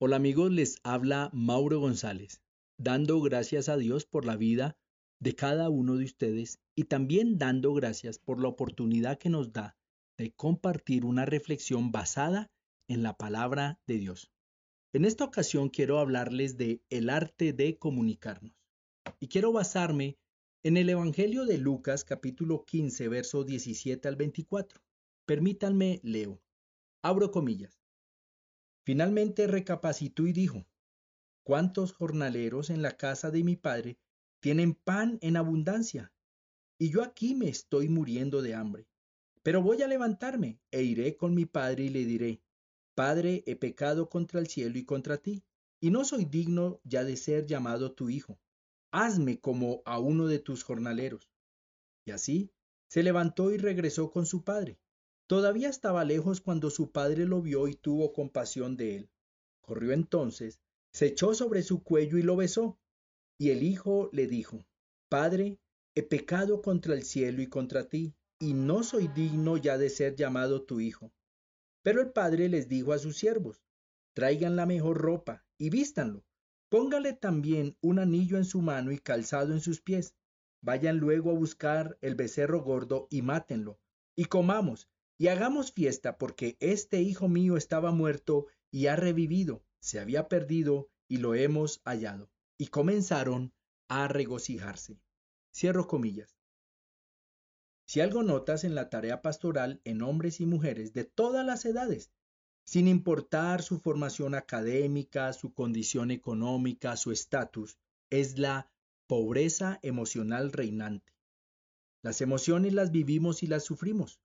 Hola amigos, les habla Mauro González, dando gracias a Dios por la vida de cada uno de ustedes y también dando gracias por la oportunidad que nos da de compartir una reflexión basada en la palabra de Dios. En esta ocasión quiero hablarles de el arte de comunicarnos y quiero basarme en el Evangelio de Lucas capítulo 15 verso 17 al 24. Permítanme leo. Abro comillas. Finalmente recapacitó y dijo, ¿cuántos jornaleros en la casa de mi padre tienen pan en abundancia? Y yo aquí me estoy muriendo de hambre. Pero voy a levantarme e iré con mi padre y le diré, Padre, he pecado contra el cielo y contra ti, y no soy digno ya de ser llamado tu hijo. Hazme como a uno de tus jornaleros. Y así se levantó y regresó con su padre. Todavía estaba lejos cuando su padre lo vio y tuvo compasión de él. Corrió entonces, se echó sobre su cuello y lo besó. Y el hijo le dijo, Padre, he pecado contra el cielo y contra ti, y no soy digno ya de ser llamado tu hijo. Pero el padre les dijo a sus siervos, traigan la mejor ropa y vístanlo. Póngale también un anillo en su mano y calzado en sus pies. Vayan luego a buscar el becerro gordo y mátenlo, y comamos y hagamos fiesta porque este hijo mío estaba muerto y ha revivido, se había perdido y lo hemos hallado. Y comenzaron a regocijarse. Cierro comillas. Si algo notas en la tarea pastoral en hombres y mujeres de todas las edades, sin importar su formación académica, su condición económica, su estatus, es la pobreza emocional reinante. Las emociones las vivimos y las sufrimos.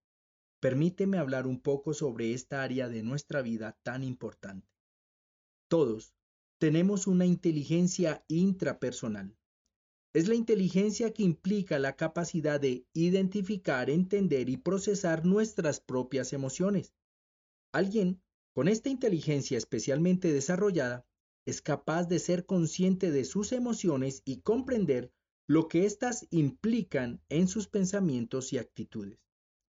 Permíteme hablar un poco sobre esta área de nuestra vida tan importante. Todos tenemos una inteligencia intrapersonal. Es la inteligencia que implica la capacidad de identificar, entender y procesar nuestras propias emociones. Alguien con esta inteligencia especialmente desarrollada es capaz de ser consciente de sus emociones y comprender lo que éstas implican en sus pensamientos y actitudes.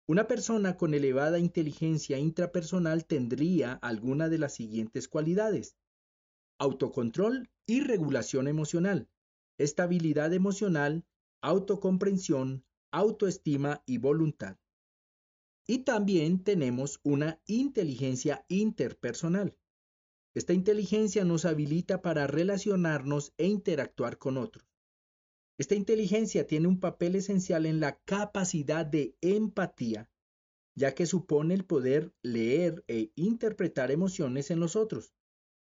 Una persona con elevada inteligencia intrapersonal tendría alguna de las siguientes cualidades. Autocontrol y regulación emocional, estabilidad emocional, autocomprensión, autoestima y voluntad. Y también tenemos una inteligencia interpersonal. Esta inteligencia nos habilita para relacionarnos e interactuar con otros. Esta inteligencia tiene un papel esencial en la capacidad de empatía, ya que supone el poder leer e interpretar emociones en los otros,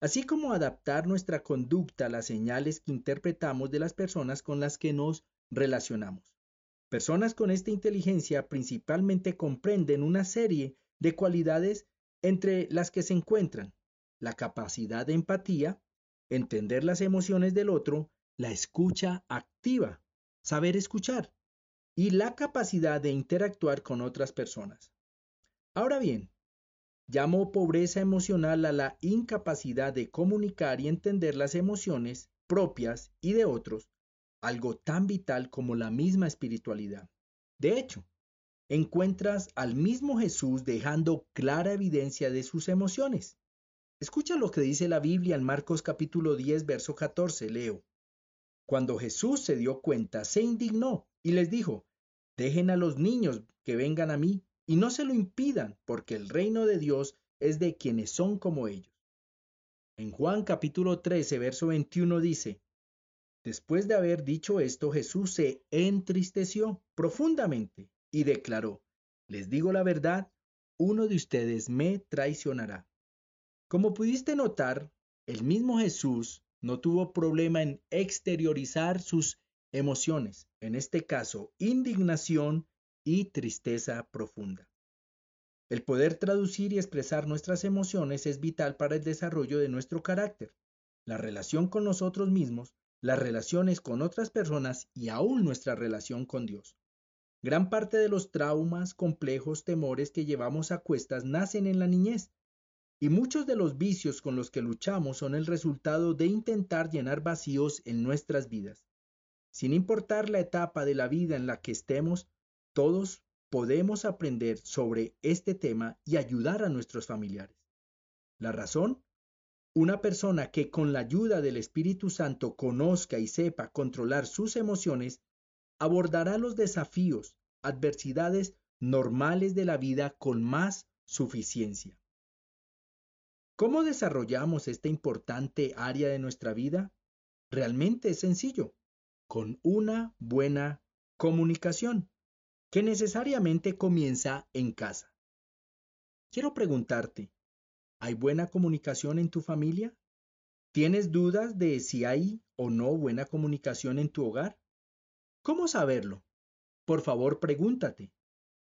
así como adaptar nuestra conducta a las señales que interpretamos de las personas con las que nos relacionamos. Personas con esta inteligencia principalmente comprenden una serie de cualidades entre las que se encuentran la capacidad de empatía, entender las emociones del otro, la escucha activa, saber escuchar y la capacidad de interactuar con otras personas. Ahora bien, llamo pobreza emocional a la incapacidad de comunicar y entender las emociones propias y de otros, algo tan vital como la misma espiritualidad. De hecho, encuentras al mismo Jesús dejando clara evidencia de sus emociones. Escucha lo que dice la Biblia en Marcos capítulo 10, verso 14, leo. Cuando Jesús se dio cuenta, se indignó y les dijo, dejen a los niños que vengan a mí y no se lo impidan, porque el reino de Dios es de quienes son como ellos. En Juan capítulo 13, verso 21 dice, Después de haber dicho esto, Jesús se entristeció profundamente y declaró, Les digo la verdad, uno de ustedes me traicionará. Como pudiste notar, el mismo Jesús no tuvo problema en exteriorizar sus emociones, en este caso indignación y tristeza profunda. El poder traducir y expresar nuestras emociones es vital para el desarrollo de nuestro carácter, la relación con nosotros mismos, las relaciones con otras personas y aún nuestra relación con Dios. Gran parte de los traumas, complejos, temores que llevamos a cuestas nacen en la niñez y muchos de los vicios con los que luchamos son el resultado de intentar llenar vacíos en nuestras vidas. Sin importar la etapa de la vida en la que estemos, todos podemos aprender sobre este tema y ayudar a nuestros familiares. La razón, Una persona que con la ayuda del Espíritu Santo conozca y sepa controlar sus emociones, abordará los desafíos, adversidades normales de la vida con más suficiencia. ¿Cómo desarrollamos esta importante área de nuestra vida? Realmente es sencillo, con una buena comunicación, que necesariamente comienza en casa. Quiero preguntarte, ¿hay buena comunicación en tu familia? ¿Tienes dudas de si hay o no buena comunicación en tu hogar? ¿Cómo saberlo? Por favor, pregúntate.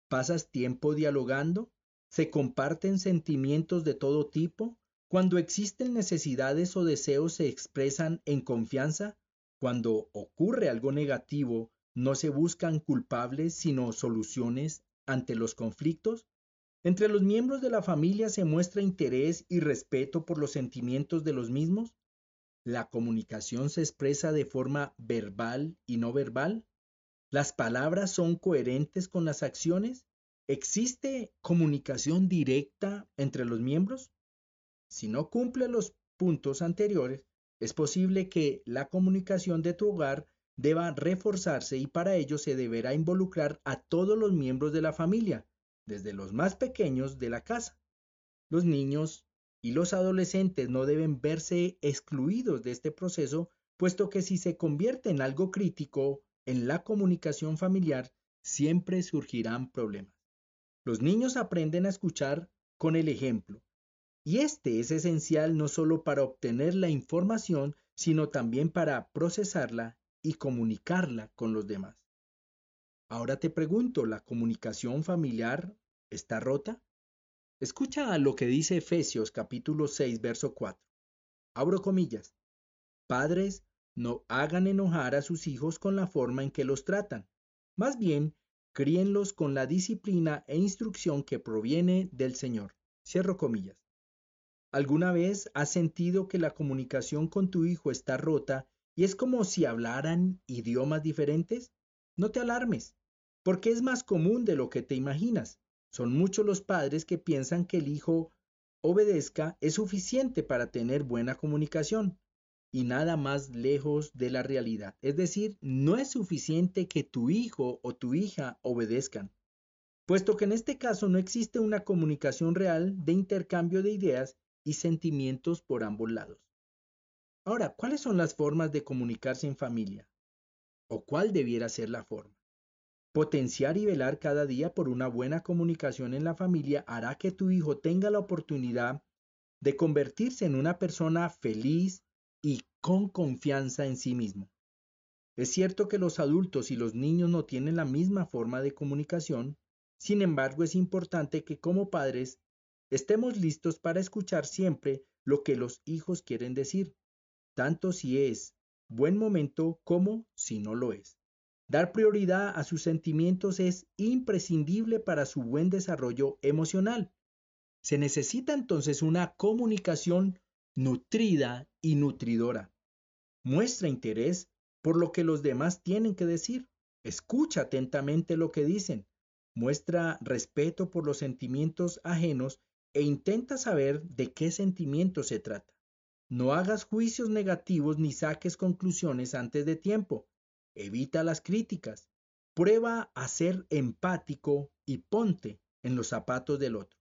¿Pasas tiempo dialogando? ¿Se comparten sentimientos de todo tipo? Cuando existen necesidades o deseos se expresan en confianza. Cuando ocurre algo negativo, no se buscan culpables sino soluciones ante los conflictos. Entre los miembros de la familia se muestra interés y respeto por los sentimientos de los mismos. La comunicación se expresa de forma verbal y no verbal. Las palabras son coherentes con las acciones. ¿Existe comunicación directa entre los miembros? Si no cumple los puntos anteriores, es posible que la comunicación de tu hogar deba reforzarse y para ello se deberá involucrar a todos los miembros de la familia, desde los más pequeños de la casa. Los niños y los adolescentes no deben verse excluidos de este proceso, puesto que si se convierte en algo crítico en la comunicación familiar, siempre surgirán problemas. Los niños aprenden a escuchar con el ejemplo, y este es esencial no solo para obtener la información, sino también para procesarla y comunicarla con los demás. Ahora te pregunto, ¿la comunicación familiar está rota? Escucha lo que dice Efesios capítulo 6, verso 4. Abro comillas. Padres, no hagan enojar a sus hijos con la forma en que los tratan. Más bien, críenlos con la disciplina e instrucción que proviene del Señor. Cierro comillas. ¿Alguna vez has sentido que la comunicación con tu hijo está rota y es como si hablaran idiomas diferentes? No te alarmes porque es más común de lo que te imaginas. Son muchos los padres que piensan que el hijo obedezca es suficiente para tener buena comunicación y nada más lejos de la realidad. Es decir, no es suficiente que tu hijo o tu hija obedezcan, puesto que en este caso no existe una comunicación real de intercambio de ideas y sentimientos por ambos lados. Ahora, ¿cuáles son las formas de comunicarse en familia? ¿O cuál debiera ser la forma? Potenciar y velar cada día por una buena comunicación en la familia hará que tu hijo tenga la oportunidad de convertirse en una persona feliz y con confianza en sí mismo. Es cierto que los adultos y los niños no tienen la misma forma de comunicación, sin embargo es importante que como padres estemos listos para escuchar siempre lo que los hijos quieren decir, tanto si es buen momento como si no lo es. Dar prioridad a sus sentimientos es imprescindible para su buen desarrollo emocional. Se necesita entonces una comunicación nutrida y nutridora. Muestra interés por lo que los demás tienen que decir. Escucha atentamente lo que dicen. Muestra respeto por los sentimientos ajenos e intenta saber de qué sentimiento se trata. No hagas juicios negativos ni saques conclusiones antes de tiempo. Evita las críticas. Prueba a ser empático y ponte en los zapatos del otro.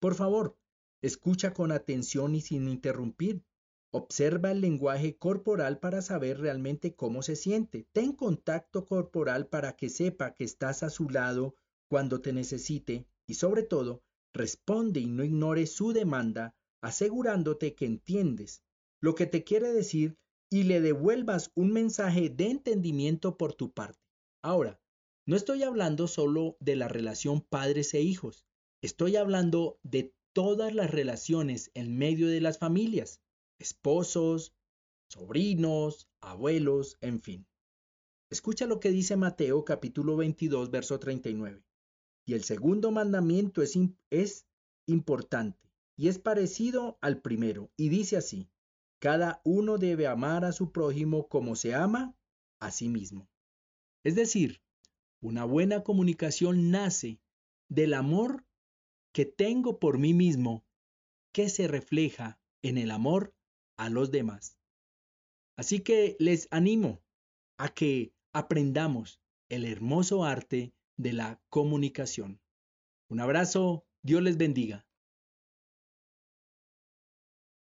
Por favor, escucha con atención y sin interrumpir. Observa el lenguaje corporal para saber realmente cómo se siente. Ten contacto corporal para que sepa que estás a su lado cuando te necesite y sobre todo, responde y no ignore su demanda, asegurándote que entiendes lo que te quiere decir y le devuelvas un mensaje de entendimiento por tu parte. Ahora, no estoy hablando solo de la relación padres e hijos, estoy hablando de todas las relaciones en medio de las familias, esposos, sobrinos, abuelos, en fin. Escucha lo que dice Mateo capítulo 22, verso 39. Y el segundo mandamiento es, es importante y es parecido al primero, y dice así, cada uno debe amar a su prójimo como se ama a sí mismo. Es decir, una buena comunicación nace del amor que tengo por mí mismo, que se refleja en el amor a los demás. Así que les animo a que aprendamos el hermoso arte de la comunicación. Un abrazo, Dios les bendiga.